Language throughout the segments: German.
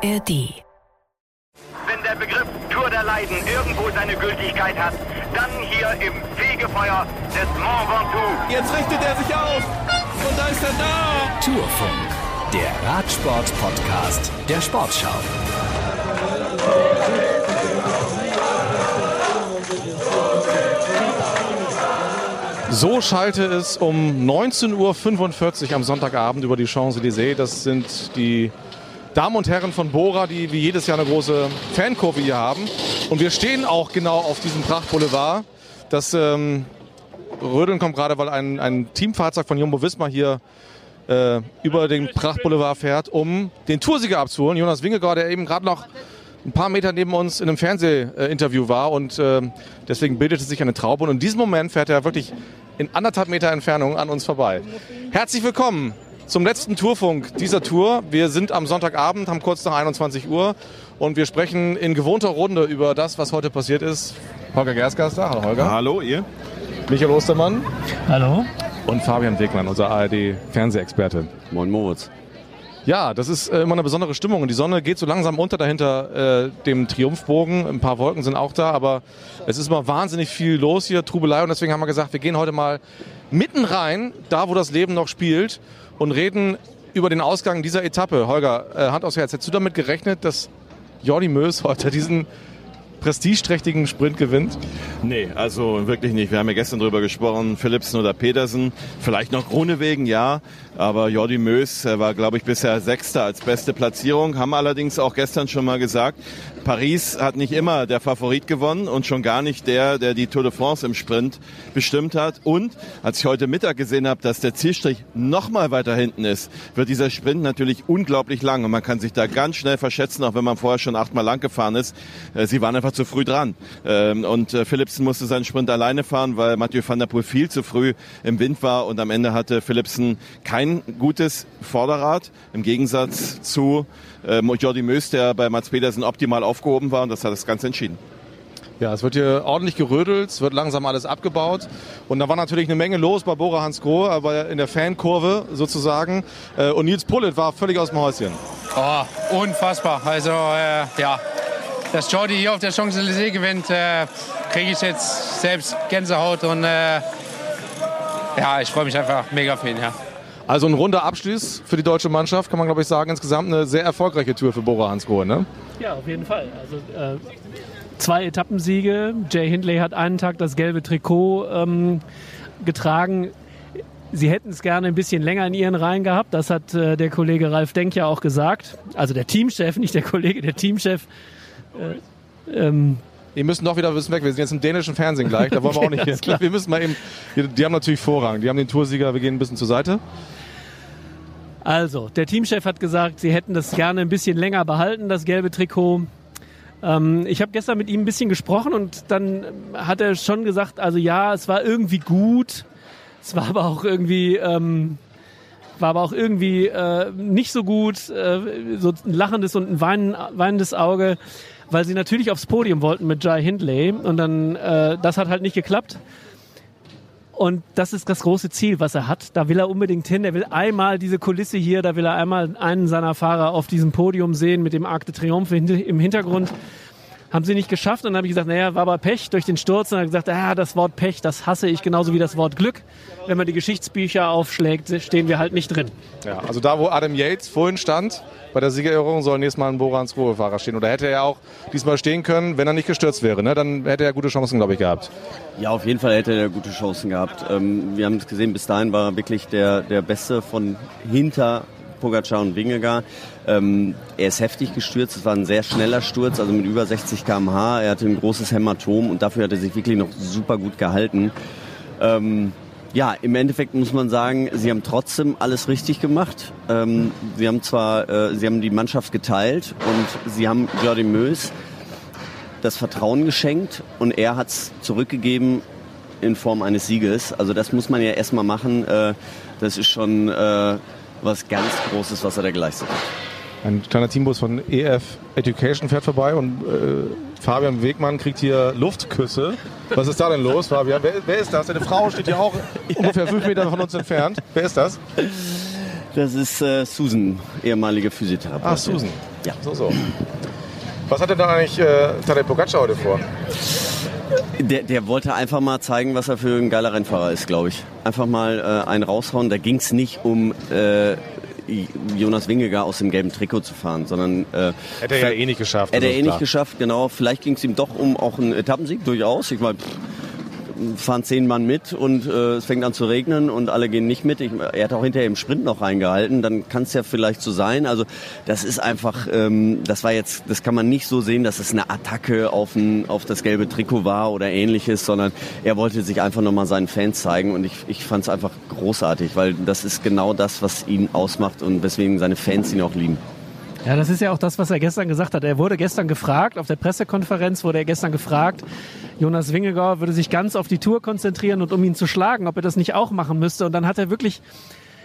ARD. Wenn der Begriff Tour der Leiden irgendwo seine Gültigkeit hat, dann hier im Fegefeuer des Mont Ventoux. Jetzt richtet er sich auf und da ist er da. Tourfunk, der Radsport-Podcast der Sportschau. So schalte es um 19.45 Uhr am Sonntagabend über die Champs-Élysées. Das sind die Damen und Herren von Bora, die wie jedes Jahr eine große Fankurve hier haben. Und wir stehen auch genau auf diesem Prachtboulevard. Das ähm, Rödeln kommt gerade, weil ein, ein Teamfahrzeug von Jumbo Visma hier äh, über den Prachtboulevard fährt, um den Toursieger abzuholen. Jonas Wingegaard, der eben gerade noch ein paar Meter neben uns in einem Fernsehinterview war und äh, deswegen bildete sich eine Traube. Und in diesem Moment fährt er wirklich in anderthalb Meter Entfernung an uns vorbei. Herzlich willkommen zum letzten Tourfunk dieser Tour. Wir sind am Sonntagabend, haben kurz nach 21 Uhr und wir sprechen in gewohnter Runde über das, was heute passiert ist. Holger Gerstgaster, hallo Holger. Hallo, ihr. Michael Ostermann Hallo. und Fabian Wegmann, unser ARD-Fernsehexperte. Moin Moritz. Ja, das ist äh, immer eine besondere Stimmung und die Sonne geht so langsam unter dahinter äh, dem Triumphbogen. Ein paar Wolken sind auch da, aber es ist immer wahnsinnig viel los hier, Trubelei und deswegen haben wir gesagt, wir gehen heute mal mitten rein, da wo das Leben noch spielt und reden über den Ausgang dieser Etappe. Holger, äh, Hand aufs Herz, hättest du damit gerechnet, dass Jordi Mös heute diesen prestigeträchtigen Sprint gewinnt? Nee, also wirklich nicht. Wir haben ja gestern drüber gesprochen, Philipsen oder Petersen. Vielleicht noch Grunewegen, ja. Aber Jordi Mös war, glaube ich, bisher Sechster als beste Platzierung. Haben allerdings auch gestern schon mal gesagt, Paris hat nicht immer der Favorit gewonnen und schon gar nicht der, der die Tour de France im Sprint bestimmt hat. Und als ich heute Mittag gesehen habe, dass der Zielstrich noch mal weiter hinten ist, wird dieser Sprint natürlich unglaublich lang und man kann sich da ganz schnell verschätzen, auch wenn man vorher schon achtmal lang gefahren ist. Äh, Sie waren einfach zu früh dran. Ähm, Und äh, Philipsen musste seinen Sprint alleine fahren, weil Mathieu van der Poel viel zu früh im Wind war und am Ende hatte Philipsen kein gutes Vorderrad im Gegensatz zu äh, Jordi Mös, der bei Mats Pedersen optimal aufgehoben war und das hat das Ganze entschieden. Ja, es wird hier ordentlich gerödelt, es wird langsam alles abgebaut. Und da war natürlich eine Menge los bei Bora Hansgrohe, aber in der Fankurve sozusagen. Äh, Und Nils Pullet war völlig aus dem Häuschen. Oh, unfassbar. Also, äh, ja, dass Jordi hier auf der Champs-Élysées gewinnt, äh, kriege ich jetzt selbst Gänsehaut und äh, ja, ich freue mich einfach mega für ihn. Ja. Also ein runder Abschluss für die deutsche Mannschaft, kann man glaube ich sagen. Insgesamt eine sehr erfolgreiche Tour für Bora Hansgrohe, ne? Ja, auf jeden Fall. Also äh, zwei Etappensiege. Jay Hindley hat einen Tag das gelbe Trikot ähm, getragen. Sie hätten es gerne ein bisschen länger in ihren Reihen gehabt. Das hat äh, der Kollege Ralf Denk ja auch gesagt. Also der Teamchef, nicht der Kollege, der Teamchef. Äh, ähm, Wir müssen doch wieder ein bisschen weg. Wir sind jetzt im dänischen Fernsehen gleich, da wollen wir auch nicht hin. Wir müssen mal eben, die, die haben natürlich Vorrang. Die haben den Toursieger, wir gehen ein bisschen zur Seite. Also, der Teamchef hat gesagt, sie hätten das gerne ein bisschen länger behalten, das gelbe Trikot. Ähm, ich habe gestern mit ihm ein bisschen gesprochen und dann hat er schon gesagt, also ja, es war irgendwie gut, es war aber auch irgendwie, ähm, war aber auch irgendwie äh, nicht so gut, äh, so ein lachendes und ein weinen, weinendes Auge, weil sie natürlich aufs Podium wollten mit Jai Hindley und dann, äh, das hat halt nicht geklappt. Und das ist das große Ziel, was er hat. Da will er unbedingt hin. Er will einmal diese Kulisse hier, da will er einmal einen seiner Fahrer auf diesem Podium sehen mit dem Arc de Triomphe im Hintergrund. Haben sie nicht geschafft. Und dann habe ich gesagt, naja, war aber Pech durch den Sturz. Und er hat gesagt, ah, das Wort Pech, das hasse ich genauso wie das Wort Glück. Wenn man die Geschichtsbücher aufschlägt, stehen wir halt nicht drin. Ja, also da, wo Adam Yates vorhin stand, bei der Siegerehrung soll nächstes Mal ein Bora Hansgrohe Fahrer stehen. Oder hätte er auch diesmal stehen können, wenn er nicht gestürzt wäre. Ne? Dann hätte er gute Chancen, glaube ich, gehabt. Ja, auf jeden Fall hätte er gute Chancen gehabt. Ähm, wir haben es gesehen, bis dahin war er wirklich der, der Beste von hinter Pogacar und Wingegaard. Ähm, er ist heftig gestürzt, es war ein sehr schneller Sturz, also mit über 60 km/h. Er hatte ein großes Hämatom und dafür hat er sich wirklich noch super gut gehalten. Ähm, ja, im Endeffekt muss man sagen, sie haben trotzdem alles richtig gemacht. Ähm, sie haben zwar, äh, sie haben die Mannschaft geteilt und sie haben Jordi Mös das Vertrauen geschenkt und er hat es zurückgegeben in Form eines Sieges. Also das muss man ja erstmal machen. Äh, das ist schon äh, was ganz Großes, was er da geleistet hat. Ein kleiner Teambus von EF Education fährt vorbei und äh, Fabian Wegmann kriegt hier Luftküsse. Was ist da denn los, Fabian? Wer, wer ist das? Deine Frau steht hier auch ungefähr fünf Meter von uns entfernt. Wer ist das? Das ist äh, Susan, ehemalige Physiotherapeutin. Ah, Susan. Ja. So, so. Was hatte dann eigentlich äh, Tadej Pogacar heute vor? Der, der wollte einfach mal zeigen, was er für ein geiler Rennfahrer ist, glaube ich. Einfach mal äh, einen raushauen. Da ging es nicht um äh, Jonas Wingegar aus dem gelben Trikot zu fahren, sondern äh, Hätte er ja eh nicht geschafft. hätte er eh nicht klar. geschafft, genau. Vielleicht ging es ihm doch um auch einen Etappensieg, durchaus. Ich meine, fahren zehn Mann mit und äh, es fängt an zu regnen und alle gehen nicht mit. Ich, er hat auch hinterher im Sprint noch reingehalten, dann kann es ja vielleicht so sein. Also das ist einfach, ähm, das war jetzt, das kann man nicht so sehen, dass es eine Attacke auf, ein, auf das gelbe Trikot war oder ähnliches, sondern er wollte sich einfach nochmal seinen Fans zeigen und ich, ich fand es einfach großartig, weil das ist genau das, was ihn ausmacht und weswegen seine Fans ihn auch lieben. Ja, das ist ja auch das, was er gestern gesagt hat. Er wurde gestern gefragt, auf der Pressekonferenz wurde er gestern gefragt, Jonas Wingegaard würde sich ganz auf die Tour konzentrieren und um ihn zu schlagen, ob er das nicht auch machen müsste. Und dann hat er wirklich,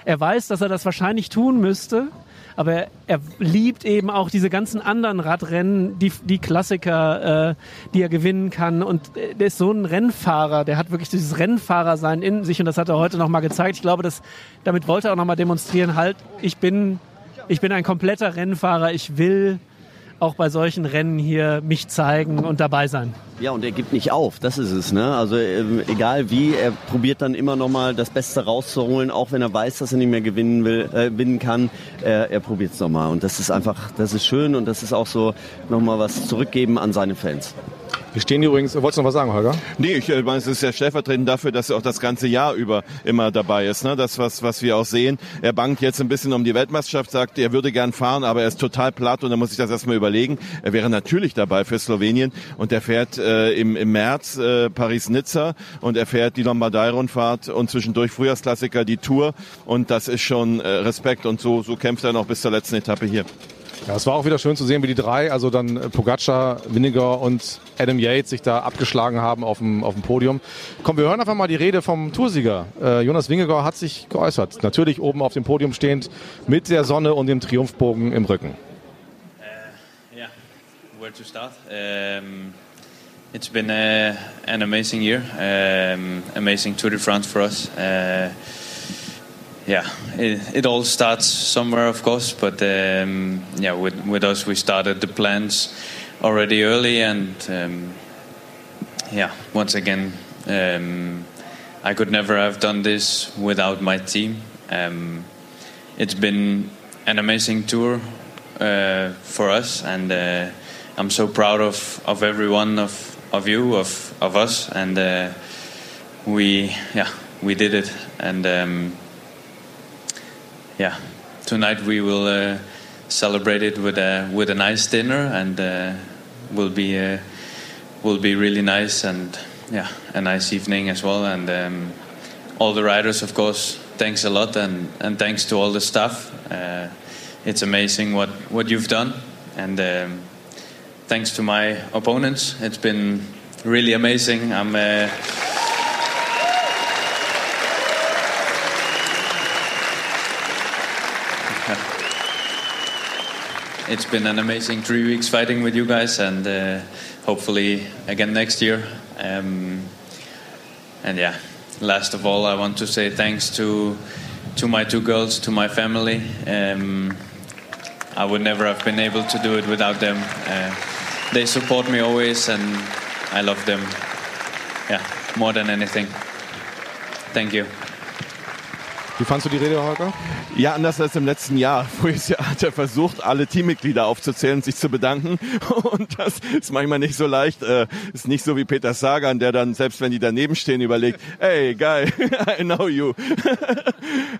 er weiß, dass er das wahrscheinlich tun müsste, aber er, er liebt eben auch diese ganzen anderen Radrennen, die, die Klassiker, äh, die er gewinnen kann. Und äh, der ist so ein Rennfahrer, der hat wirklich dieses Rennfahrersein in sich und das hat er heute nochmal gezeigt. Ich glaube, dass, damit wollte er auch nochmal demonstrieren, halt, ich bin ich bin ein kompletter Rennfahrer. Ich will auch bei solchen Rennen hier mich zeigen und dabei sein. Ja, und er gibt nicht auf, das ist es. Ne? Also ähm, egal wie, er probiert dann immer noch mal das Beste rauszuholen, auch wenn er weiß, dass er nicht mehr gewinnen will, äh, gewinnen kann. Er, er probiert es nochmal und das ist einfach, das ist schön und das ist auch so nochmal was zurückgeben an seine Fans. Wir stehen übrigens, wolltest du noch was sagen, Holger? Nee, ich äh, meine, es ist ja stellvertretend dafür, dass er auch das ganze Jahr über immer dabei ist. Ne? Das, was, was wir auch sehen. Er bangt jetzt ein bisschen um die Weltmeisterschaft, sagt, er würde gern fahren, aber er ist total platt und er muss sich das erstmal überlegen. Er wäre natürlich dabei für Slowenien und er fährt äh, im, im März äh, Paris-Nizza und er fährt die Lombardei-Rundfahrt und zwischendurch Frühjahrsklassiker, die Tour und das ist schon äh, Respekt und so, so kämpft er noch bis zur letzten Etappe hier. Ja, es war auch wieder schön zu sehen, wie die drei, also dann äh, Pogacar, Winnegar und Adam Yates sich da abgeschlagen haben auf dem, auf dem Podium. Komm, wir hören einfach mal die Rede vom Toursieger. Äh, Jonas Wingegaard hat sich geäußert. Natürlich oben auf dem Podium stehend mit der Sonne und dem Triumphbogen im Rücken. Yeah, where to start? Um, it's been a, an amazing year, um, amazing Tour de France for us. Uh, yeah, it, it all starts somewhere, of course, but um, yeah, with, with us, we started the plans already early, and um, yeah, once again, um, I could never have done this without my team. Um, it's been an amazing tour uh, for us, and uh, I'm so proud of, of every one of, of you, of, of us, and uh, we yeah we did it, and um, yeah tonight we will uh, celebrate it with a with a nice dinner, and uh, will be uh, will be really nice, and yeah a nice evening as well, and um, all the riders of course thanks a lot, and and thanks to all the staff. Uh, it's amazing what what you've done, and. Um, thanks to my opponents. It's been really amazing. I'm. It's been an amazing three weeks fighting with you guys, and uh, hopefully again next year. Um, and yeah, last of all, I want to say thanks to to my two girls, to my family. Um, I would never have been able to do it without them. Uh, they support me always, and I love them. Yeah, more than anything. Thank you. Wie fandst du die Rede, Holger? Ja, anders als im letzten Jahr. Voriges Jahr hat er versucht, alle Teammitglieder aufzuzählen sich zu bedanken. Und das ist manchmal nicht so leicht. Äh, ist nicht so wie Peter Sagan, der dann, selbst wenn die daneben stehen, überlegt, hey, guy, I know you.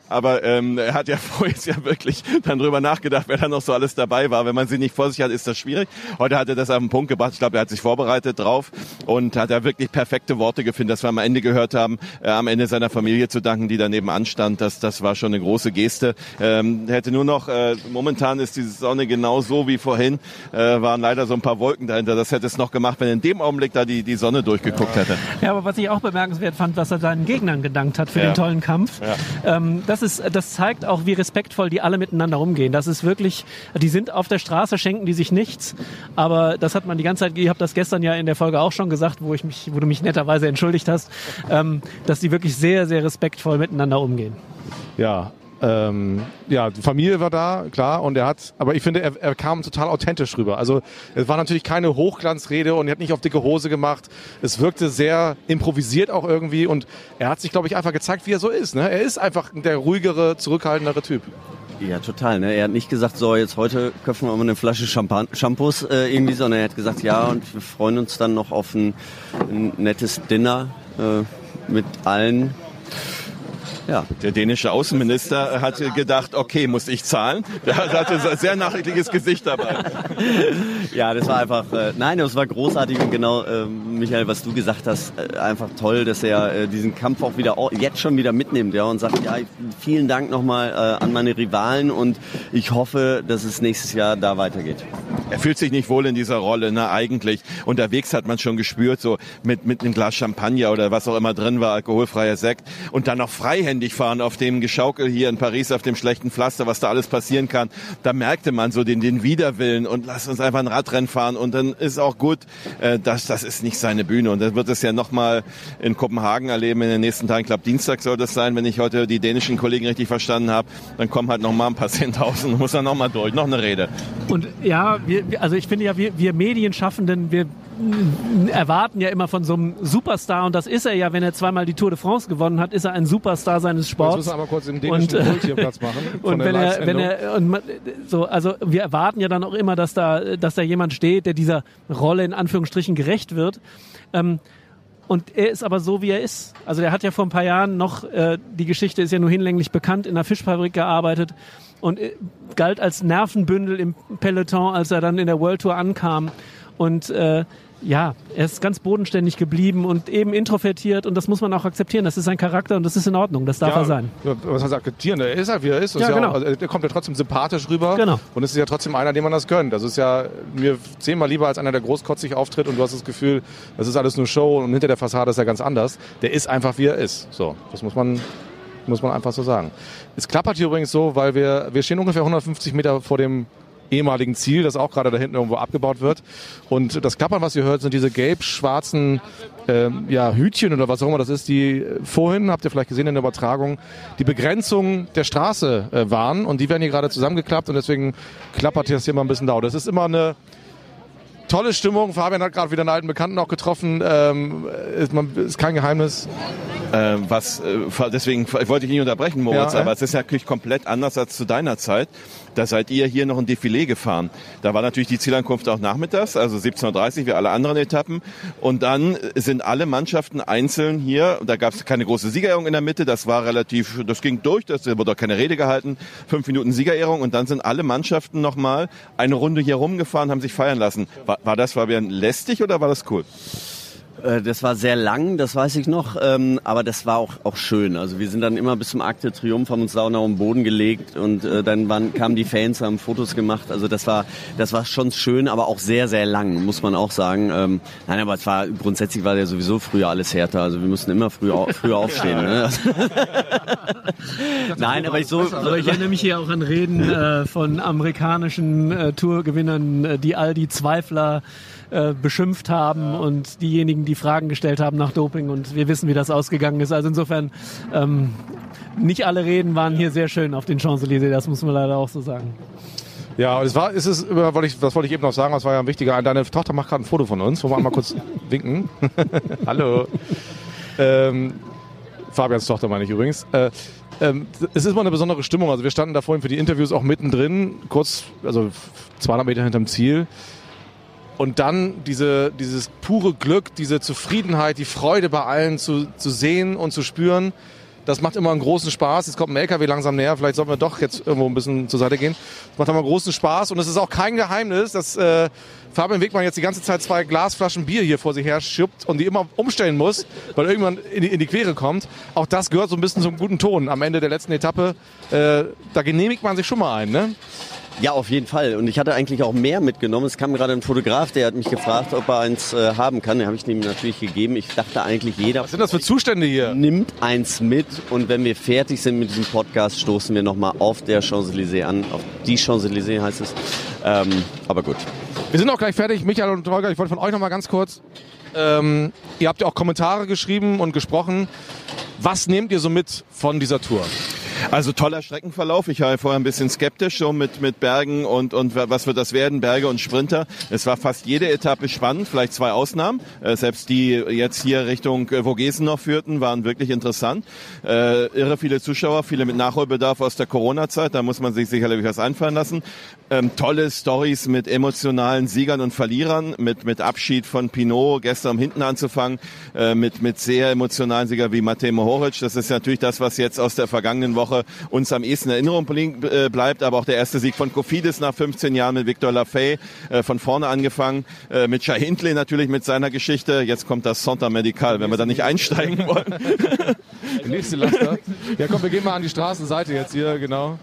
Aber ähm, er hat ja voriges Jahr wirklich dann drüber nachgedacht, wer da noch so alles dabei war. Wenn man sie nicht vor sich hat, ist das schwierig. Heute hat er das auf den Punkt gebracht. Ich glaube, er hat sich vorbereitet drauf und hat da wirklich perfekte Worte gefunden, dass wir am Ende gehört haben, äh, am Ende seiner Familie zu danken, die daneben anstand. Das, das war schon eine große Geste. Ähm, hätte nur noch, äh, momentan ist die Sonne genau so wie vorhin, äh, waren leider so ein paar Wolken dahinter. Das hätte es noch gemacht, wenn in dem Augenblick da die, die Sonne durchgeguckt hätte. Ja, aber was ich auch bemerkenswert fand, was er seinen Gegnern gedankt hat für Ja. den tollen Kampf. Ja. Ähm, das, ist, das zeigt auch, wie respektvoll die alle miteinander umgehen. Das ist wirklich, die sind auf der Straße, schenken die sich nichts. Aber das hat man die ganze Zeit, ich habe das gestern ja in der Folge auch schon gesagt, wo, ich mich, wo du mich netterweise entschuldigt hast, ähm, dass die wirklich sehr, sehr respektvoll miteinander umgehen. Ja, ähm, ja, die Familie war da, klar, und er hat, aber ich finde, er, er kam total authentisch rüber. Also es war natürlich keine Hochglanzrede und er hat nicht auf dicke Hose gemacht. Es wirkte sehr improvisiert auch irgendwie und er hat sich, glaube ich, einfach gezeigt, wie er so ist. Ne? Er ist einfach der ruhigere, zurückhaltendere Typ. Ja, total. Ne? Er hat nicht gesagt, so jetzt heute köpfen wir mal eine Flasche Champan Shampoos äh, irgendwie, sondern er hat gesagt, ja, und wir freuen uns dann noch auf ein, ein nettes Dinner äh, mit allen ja. Der dänische Außenminister hat gedacht, okay, muss ich zahlen? Der hatte ein sehr nachdenkliches Gesicht dabei. Ja, das war einfach, äh, nein, das war großartig und genau, äh, Michael, was du gesagt hast, äh, einfach toll, dass er äh, diesen Kampf auch wieder, jetzt schon wieder mitnimmt, ja, und sagt, ja, vielen Dank nochmal äh, an meine Rivalen und ich hoffe, dass es nächstes Jahr da weitergeht. Er fühlt sich nicht wohl in dieser Rolle, ne, eigentlich. Unterwegs hat man schon gespürt, so mit, mit einem Glas Champagner oder was auch immer drin war, alkoholfreier Sekt und dann noch freihändig fahren auf dem Geschaukel hier in Paris, auf dem schlechten Pflaster, was da alles passieren kann. Da merkte man so den, den Widerwillen und lass uns einfach ein Radrennen fahren und dann ist auch gut, äh, das, das ist nicht seine Bühne und dann wird es ja nochmal in Kopenhagen erleben in den nächsten Tagen. Ich glaube, Dienstag soll das sein, wenn ich heute die dänischen Kollegen richtig verstanden habe. Dann kommen halt nochmal ein paar Zehntausend, muss er nochmal durch, noch eine Rede. Und ja, wir, also ich finde ja, wir, wir Medienschaffenden, wir erwarten ja immer von so einem Superstar und das ist er ja, wenn er zweimal die Tour de France gewonnen hat, ist er ein Superstar seines Sports. Jetzt müssen wir aber kurz den dänischen und, hier Platz machen. und wenn er, wenn er, und so, also wir erwarten ja dann auch immer, dass da, dass da jemand steht, der dieser Rolle in Anführungsstrichen gerecht wird. Ähm, und er ist aber so, wie er ist. Also der hat ja vor ein paar Jahren noch, äh, die Geschichte ist ja nur hinlänglich bekannt, in einer Fischfabrik gearbeitet und äh, galt als Nervenbündel im Peloton, als er dann in der World Tour ankam. Und äh, ja, er ist ganz bodenständig geblieben und eben introvertiert und das muss man auch akzeptieren. Das ist sein Charakter und das ist in Ordnung. Das darf ja, er sein. Was heißt akzeptieren? Er ist halt, wie er ist. Ja, ja genau. Auch, also, er kommt ja trotzdem sympathisch rüber. Genau. Und es ist ja trotzdem einer, dem man das gönnt. Das ist ja mir zehnmal lieber als einer, der großkotzig auftritt und du hast das Gefühl, das ist alles nur Show und hinter der Fassade ist er ganz anders. Der ist einfach, wie er ist. So, das muss man muss man einfach so sagen. Es klappert hier übrigens so, weil wir, wir stehen ungefähr 150 Meter vor dem ehemaligen Ziel, das auch gerade da hinten irgendwo abgebaut wird. Und das Klappern, was ihr hört, sind diese gelb-schwarzen äh, ja, Hütchen oder was auch immer das ist, die vorhin, habt ihr vielleicht gesehen in der Übertragung, die Begrenzung der Straße äh, waren. Und die werden hier gerade zusammengeklappt und deswegen klappert das hier mal ein bisschen laut. Das ist immer eine tolle Stimmung. Fabian hat gerade wieder einen alten Bekannten auch getroffen. Ähm, ist, man, ist kein Geheimnis. Äh, was, äh, deswegen wollte ich nicht unterbrechen, Moritz, Ja, aber ja. es ist ja natürlich komplett anders als zu deiner Zeit. Da seid ihr hier noch ein Defilé gefahren. Da war natürlich die Zielankunft auch nachmittags, also 17.30 Uhr wie alle anderen Etappen. Und dann sind alle Mannschaften einzeln hier. Da gab es keine große Siegerehrung in der Mitte. Das war relativ, das ging durch. Das wurde auch keine Rede gehalten. Fünf Minuten Siegerehrung. Und dann sind alle Mannschaften nochmal eine Runde hier rumgefahren, haben sich feiern lassen. War, war das, Fabian, lästig oder war das cool? Äh, Das war sehr lang, das weiß ich noch, ähm, aber das war auch, auch schön. Also wir sind dann immer bis zum Akt der Triumph, haben uns da noch auf den Boden gelegt und äh, dann waren, kamen die Fans, haben Fotos gemacht. Also das war, das war schon schön, aber auch sehr, sehr lang, muss man auch sagen. Ähm, nein, aber es war grundsätzlich war ja sowieso früher alles härter. Also wir mussten immer früher, früher aufstehen. Ne? nein, aber ich so, Aber ich erinnere mich hier auch an Reden äh, von amerikanischen äh, Tourgewinnern, äh, die all die Zweifler äh, beschimpft haben und diejenigen, die Fragen gestellt haben nach Doping und wir wissen, wie das ausgegangen ist. Also insofern, ähm, nicht alle Reden waren hier sehr schön auf den Champs-Élysées, das muss man leider auch so sagen. Ja, es war, es ist, äh, wollte ich, das wollte ich eben noch sagen, das war ja ein wichtiger. Deine Tochter macht gerade ein Foto von uns, wollen wir einmal kurz winken. Hallo. Ähm, Fabians Tochter meine ich übrigens. Äh, ähm, es ist immer eine besondere Stimmung. Also wir standen da vorhin für die Interviews auch mittendrin, kurz, also 200 Meter hinterm Ziel. Und dann diese, dieses pure Glück, diese Zufriedenheit, die Freude bei allen zu, zu sehen und zu spüren, das macht immer einen großen Spaß. Jetzt kommt ein LKW langsam näher. Vielleicht sollten wir doch jetzt irgendwo ein bisschen zur Seite gehen. Das macht immer großen Spaß. Und es ist auch kein Geheimnis, dass äh, Fabian Wegmann jetzt die ganze Zeit zwei Glasflaschen Bier hier vor sich her schippt und die immer umstellen muss, weil irgendwann in die, in die Quere kommt. Auch das gehört so ein bisschen zum guten Ton. Am Ende der letzten Etappe, äh, da genehmigt man sich schon mal ein, ne? Ja, auf jeden Fall. Und ich hatte eigentlich auch mehr mitgenommen. Es kam gerade ein Fotograf, der hat mich gefragt, ob er eins äh, haben kann. Den habe ich ihm natürlich gegeben. Ich dachte eigentlich, jeder Was sind das für Zustände hier? nimmt eins mit. Und wenn wir fertig sind mit diesem Podcast, stoßen wir nochmal auf der Champs-Élysées an. Auf die Champs-Élysées heißt es. Ähm, aber gut. Wir sind auch gleich fertig. Michael und Holger, ich wollte von euch noch mal ganz kurz. Ähm, ihr habt ja auch Kommentare geschrieben und gesprochen. Was nehmt ihr so mit von dieser Tour? Also toller Streckenverlauf. Ich war vorher ein bisschen skeptisch so mit, mit Bergen und, und was wird das werden, Berge und Sprinter. Es war fast jede Etappe spannend, vielleicht zwei Ausnahmen. Äh, selbst die jetzt hier Richtung äh, Vogesen noch führten, waren wirklich interessant. Äh, irre viele Zuschauer, viele mit Nachholbedarf aus der Corona-Zeit. Da muss man sich sicherlich was einfallen lassen. Ähm, tolle Stories mit emotionalen Siegern und Verlierern, mit, mit Abschied von Pinot gestern hinten anzufangen, äh, mit, mit sehr emotionalen Siegern wie Matej Mohoric. Das ist natürlich das, was jetzt aus der vergangenen Woche uns am ehesten in Erinnerung äh, bleibt. Aber auch der erste Sieg von Kofidis nach 15 Jahren mit Victor Lafay äh, von vorne angefangen. Äh, mit Shah Hindley natürlich mit seiner Geschichte. Jetzt kommt das Sonntag Medical, wenn wir da nicht einsteigen wollen. Nächste Laster. Ja komm, wir gehen mal an die Straßenseite jetzt hier, genau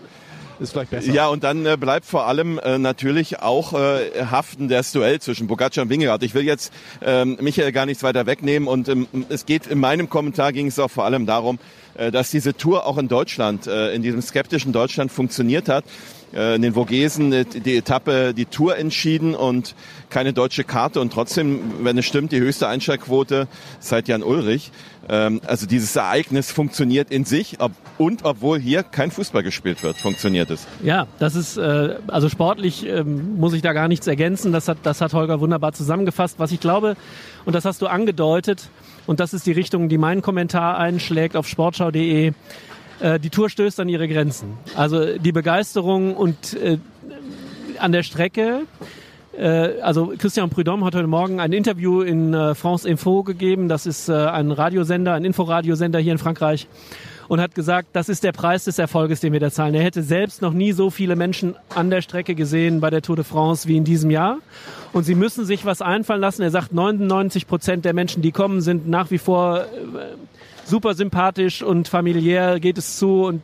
ist vielleicht besser. Ja, und dann äh, bleibt vor allem äh, natürlich auch äh, haften das Duell zwischen Pogacar und Wingegaard. Ich will jetzt ähm, Michael gar nichts weiter wegnehmen und ähm, es geht in meinem Kommentar ging es auch vor allem darum, äh, dass diese Tour auch in Deutschland, äh, in diesem skeptischen Deutschland funktioniert hat in den Vogesen die Etappe, die Tour entschieden und keine deutsche Karte und trotzdem, wenn es stimmt, die höchste Einschaltquote seit Jan Ulrich. Ähm, also dieses Ereignis funktioniert in sich und obwohl hier kein Fußball gespielt wird, funktioniert es. Ja, das ist äh, also sportlich ähm, muss ich da gar nichts ergänzen. Das hat das hat Holger wunderbar zusammengefasst. Was ich glaube und das hast du angedeutet und das ist die Richtung, die mein Kommentar einschlägt auf sportschau.de. Äh, die Tour stößt an ihre Grenzen. Also die Begeisterung und äh, an der Strecke äh, also Christian Prudhomme hat heute Morgen ein Interview in äh, France Info gegeben. Das ist ein Radiosender, ein Inforadiosender hier in Frankreich. Und hat gesagt, das ist der Preis des Erfolges, den wir da zahlen. Er hätte selbst noch nie so viele Menschen an der Strecke gesehen bei der Tour de France wie in diesem Jahr. Und sie müssen sich was einfallen lassen. Er sagt, 99 Prozent der Menschen, die kommen, sind nach wie vor super sympathisch und familiär geht es zu und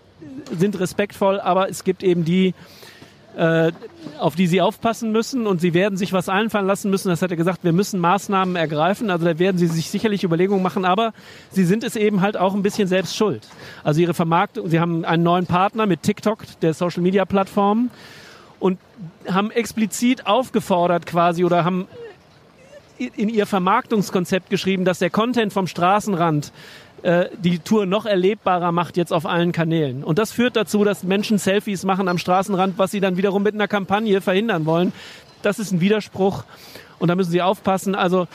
sind respektvoll. Aber es gibt eben die, äh, auf die sie aufpassen müssen und sie werden sich was einfallen lassen müssen. Das hat er gesagt, wir müssen Maßnahmen ergreifen. Also da werden sie sich sicherlich Überlegungen machen, aber sie sind es eben halt auch ein bisschen selbst schuld. Also ihre Vermarktung, sie haben einen neuen Partner mit TikTok, der Social Media Plattform und haben explizit aufgefordert quasi oder haben in ihr Vermarktungskonzept geschrieben, dass der Content vom Straßenrand äh, die Tour noch erlebbarer macht jetzt auf allen Kanälen. Und das führt dazu, dass Menschen Selfies machen am Straßenrand, was sie dann wiederum mit einer Kampagne verhindern wollen. Das ist ein Widerspruch und da müssen sie aufpassen. Also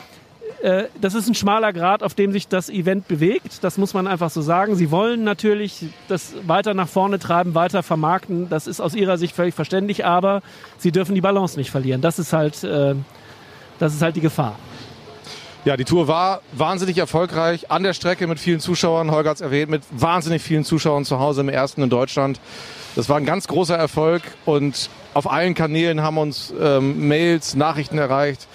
äh, das ist ein schmaler Grad, auf dem sich das Event bewegt. Das muss man einfach so sagen. Sie wollen natürlich das weiter nach vorne treiben, weiter vermarkten. Das ist aus ihrer Sicht völlig verständlich, aber sie dürfen die Balance nicht verlieren. Das ist halt, äh, das ist halt die Gefahr. Ja, die Tour war wahnsinnig erfolgreich an der Strecke mit vielen Zuschauern. Holger hat es erwähnt, mit wahnsinnig vielen Zuschauern zu Hause im ersten in Deutschland. Das war ein ganz großer Erfolg und auf allen Kanälen haben uns ähm, Mails, Nachrichten erreicht,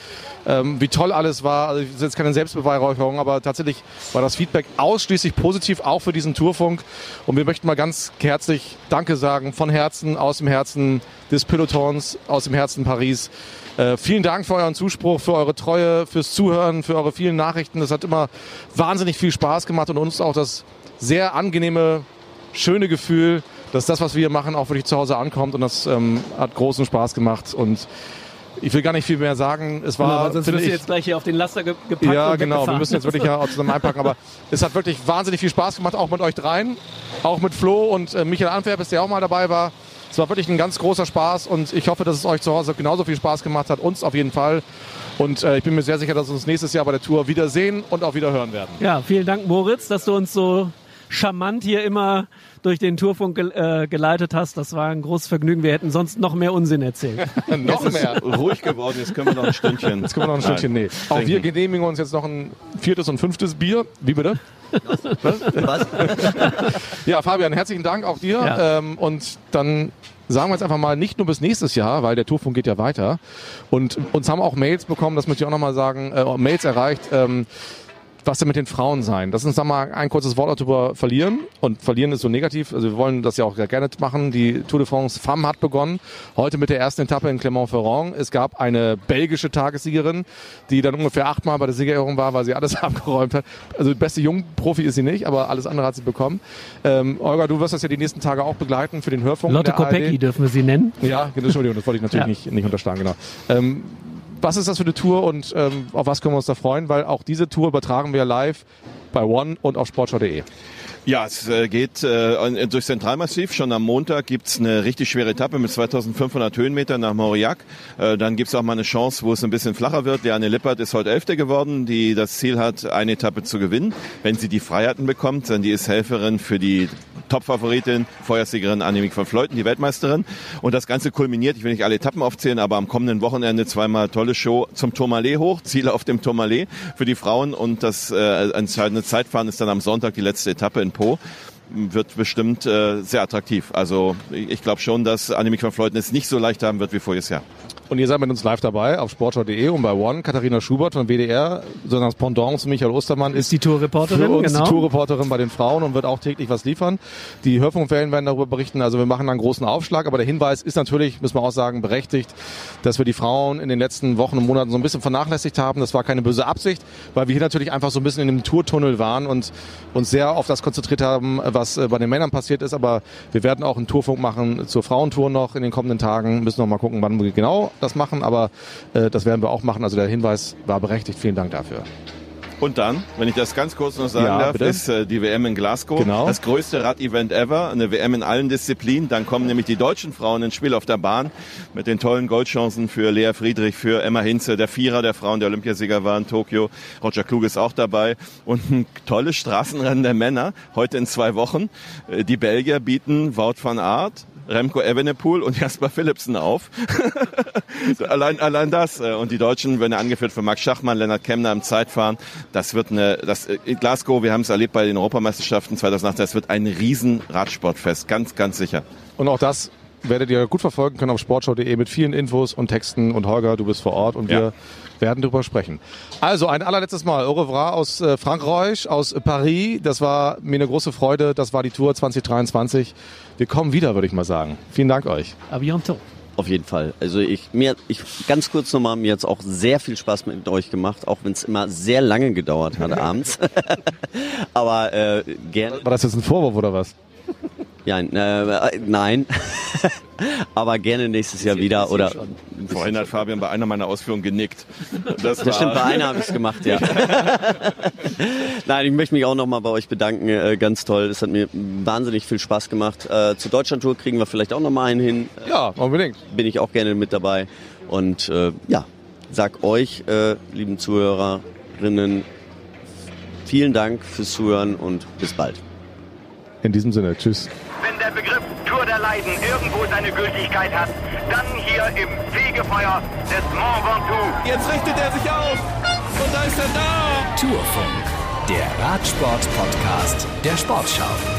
ähm, wie toll alles war. Also das ist jetzt keine Selbstbeweihräucherung, aber tatsächlich war das Feedback ausschließlich positiv, auch für diesen Tourfunk. Und wir möchten mal ganz herzlich Danke sagen, von Herzen, aus dem Herzen des Pelotons, aus dem Herzen Paris. Äh, vielen Dank für euren Zuspruch, für eure Treue, fürs Zuhören, für eure vielen Nachrichten. Das hat immer wahnsinnig viel Spaß gemacht und uns auch das sehr angenehme, schöne Gefühl, dass das, was wir machen, auch wirklich zu Hause ankommt. Und das ähm, hat großen Spaß gemacht. Und ich will gar nicht viel mehr sagen. Es war, genau, sonst wirst du jetzt gleich hier auf den Laster gepackt. Ja, genau. Wir müssen jetzt wirklich ja auch zusammen einpacken. Aber es hat wirklich wahnsinnig viel Spaß gemacht, auch mit euch dreien. Auch mit Flo und äh, Michael Antwerpes, der auch mal dabei war. Es war wirklich ein ganz großer Spaß und ich hoffe, dass es euch zu Hause genauso viel Spaß gemacht hat. Uns auf jeden Fall. Und äh, ich bin mir sehr sicher, dass wir uns nächstes Jahr bei der Tour wiedersehen und auch wieder hören werden. Ja, vielen Dank, Moritz, dass du uns so charmant hier immer durch den Tourfunk ge äh, geleitet hast. Das war ein großes Vergnügen. Wir hätten sonst noch mehr Unsinn erzählt. noch mehr. Ruhig geworden. Jetzt können wir noch ein Stündchen. Jetzt können wir noch ein Stündchen. Nee. Auch wir genehmigen uns jetzt noch ein viertes und fünftes Bier. Wie bitte? Was? Was? ja, Fabian, herzlichen Dank auch dir. Ja. Ähm, und dann sagen wir jetzt einfach mal nicht nur bis nächstes Jahr, weil der Tourfunk geht ja weiter. Und uns haben auch Mails bekommen, das möchte ich auch nochmal sagen, äh, Mails erreicht. Ähm, was denn mit den Frauen sein? Lass uns da mal ein kurzes Wort darüber verlieren. Und verlieren ist so negativ. Also wir wollen das ja auch gerne machen. Die Tour de France Femme hat begonnen. Heute mit der ersten Etappe in Clermont-Ferrand. Es gab eine belgische Tagessiegerin, die dann ungefähr achtmal bei der Siegerehrung war, weil sie alles abgeräumt hat. Also beste Jungprofi ist sie nicht, aber alles andere hat sie bekommen. Ähm, Olga, du wirst das ja die nächsten Tage auch begleiten für den Hörfunk. Lotte Kopecki dürfen wir sie nennen. Ja, Entschuldigung, das wollte ich natürlich ja. nicht, nicht unterschlagen, genau. Ähm, was ist das für eine Tour und ähm, auf was können wir uns da freuen? Weil auch diese Tour übertragen wir live bei One und auf sportschau.de. Ja, es äh, geht äh, durch Zentralmassiv. Schon am Montag gibt's eine richtig schwere Etappe mit 2500 Höhenmetern nach Mauriac. Äh, dann gibt's auch mal eine Chance, wo es ein bisschen flacher wird. Leanne Lippert ist heute Elfte geworden, die das Ziel hat, eine Etappe zu gewinnen, wenn sie die Freiheiten bekommt. Denn die ist Helferin für die Topfavoritin, Feuersiegerin Annemiek von Fleuten, die Weltmeisterin. Und das Ganze kulminiert, ich will nicht alle Etappen aufzählen, aber am kommenden Wochenende zweimal tolle Show zum Tourmalet hoch, Ziele auf dem Tourmalet für die Frauen. Und das äh, entscheidende Zeitfahren ist dann am Sonntag die letzte Etappe in Po wird bestimmt äh, sehr attraktiv. Also ich glaube schon, dass Annemiek van Fleuten es nicht so leicht haben wird wie voriges Jahr. Und ihr seid mit uns live dabei auf sportschau.de und bei One. Katharina Schubert von WDR, sondern das Pendant zu Michael Ostermann ist, ist die Tourreporterin, für uns genau. die Tourreporterin bei den Frauen und wird auch täglich was liefern. Die Hörfunkquellen werden darüber berichten. Also wir machen einen großen Aufschlag, aber der Hinweis ist natürlich, müssen wir auch sagen, berechtigt, dass wir die Frauen in den letzten Wochen und Monaten so ein bisschen vernachlässigt haben. Das war keine böse Absicht, weil wir hier natürlich einfach so ein bisschen in dem Tourtunnel waren und uns sehr auf das konzentriert haben, was äh, bei den Männern passiert ist. Aber wir werden auch einen Tourfunk machen zur Frauentour noch in den kommenden Tagen. Müssen noch mal gucken, wann wir genau das machen. Aber äh, das werden wir auch machen. Also der Hinweis war berechtigt. Vielen Dank dafür. Und dann, wenn ich das ganz kurz noch sagen Ja, darf, bitte. ist äh, die WM in Glasgow. Genau. Das größte Rad-Event ever, eine WM in allen Disziplinen. Dann kommen nämlich die deutschen Frauen ins Spiel auf der Bahn mit den tollen Goldchancen für Lea Friedrich, für Emma Hinze, der Vierer der Frauen, der Olympiasieger war in Tokio. Roger Klug ist auch dabei. Und ein tolles Straßenrennen der Männer, heute in zwei Wochen. Äh, Die Belgier bieten Wout van Aert, Remco Evenepoel und Jasper Philipsen auf. allein, allein das. äh, Und die Deutschen werden angeführt von Max Schachmann, Lennart Kemner im Zeitfahren. Das wird eine, das, äh, in Glasgow, wir haben es erlebt bei den Europameisterschaften 2008, das wird ein riesen Radsportfest, ganz, ganz sicher. Und auch das werdet ihr gut verfolgen können auf sportschau.de mit vielen Infos und Texten. Und Holger, du bist vor Ort und Ja. wir werden darüber sprechen. Also ein allerletztes Mal. Au revoir aus äh, Frankreich, aus äh, Paris. Das war mir eine große Freude. Das war die Tour 2023. Wir kommen wieder, würde ich mal sagen. Vielen Dank euch. A bientôt. Auf jeden Fall. Also ich mir ich ganz kurz nochmal, mir jetzt auch sehr viel Spaß mit euch gemacht, auch wenn es immer sehr lange gedauert hat abends. Aber äh, gerne. War das jetzt ein Vorwurf oder was? Ja, äh, nein. Aber gerne nächstes Jahr wieder oder Vorhin hat Fabian bei einer meiner Ausführungen genickt. Das, Das stimmt, bei einer habe ich es gemacht, ja. Nein, ich möchte mich auch nochmal bei euch bedanken. Äh, ganz toll. Es hat mir wahnsinnig viel Spaß gemacht. Äh, zur Deutschlandtour kriegen wir vielleicht auch nochmal einen hin. Ja, unbedingt. Bin ich auch gerne mit dabei. Und äh, ja, sag euch, äh, lieben Zuhörerinnen, vielen Dank fürs Zuhören und bis bald. In diesem Sinne, tschüss. Wenn der Begriff Tour der Leiden irgendwo seine Gültigkeit hat, dann hier im Fegefeuer des Mont Ventoux. Jetzt richtet er sich auf. Und da ist er da. Tourfunk, der Radsport-Podcast der Sportschau.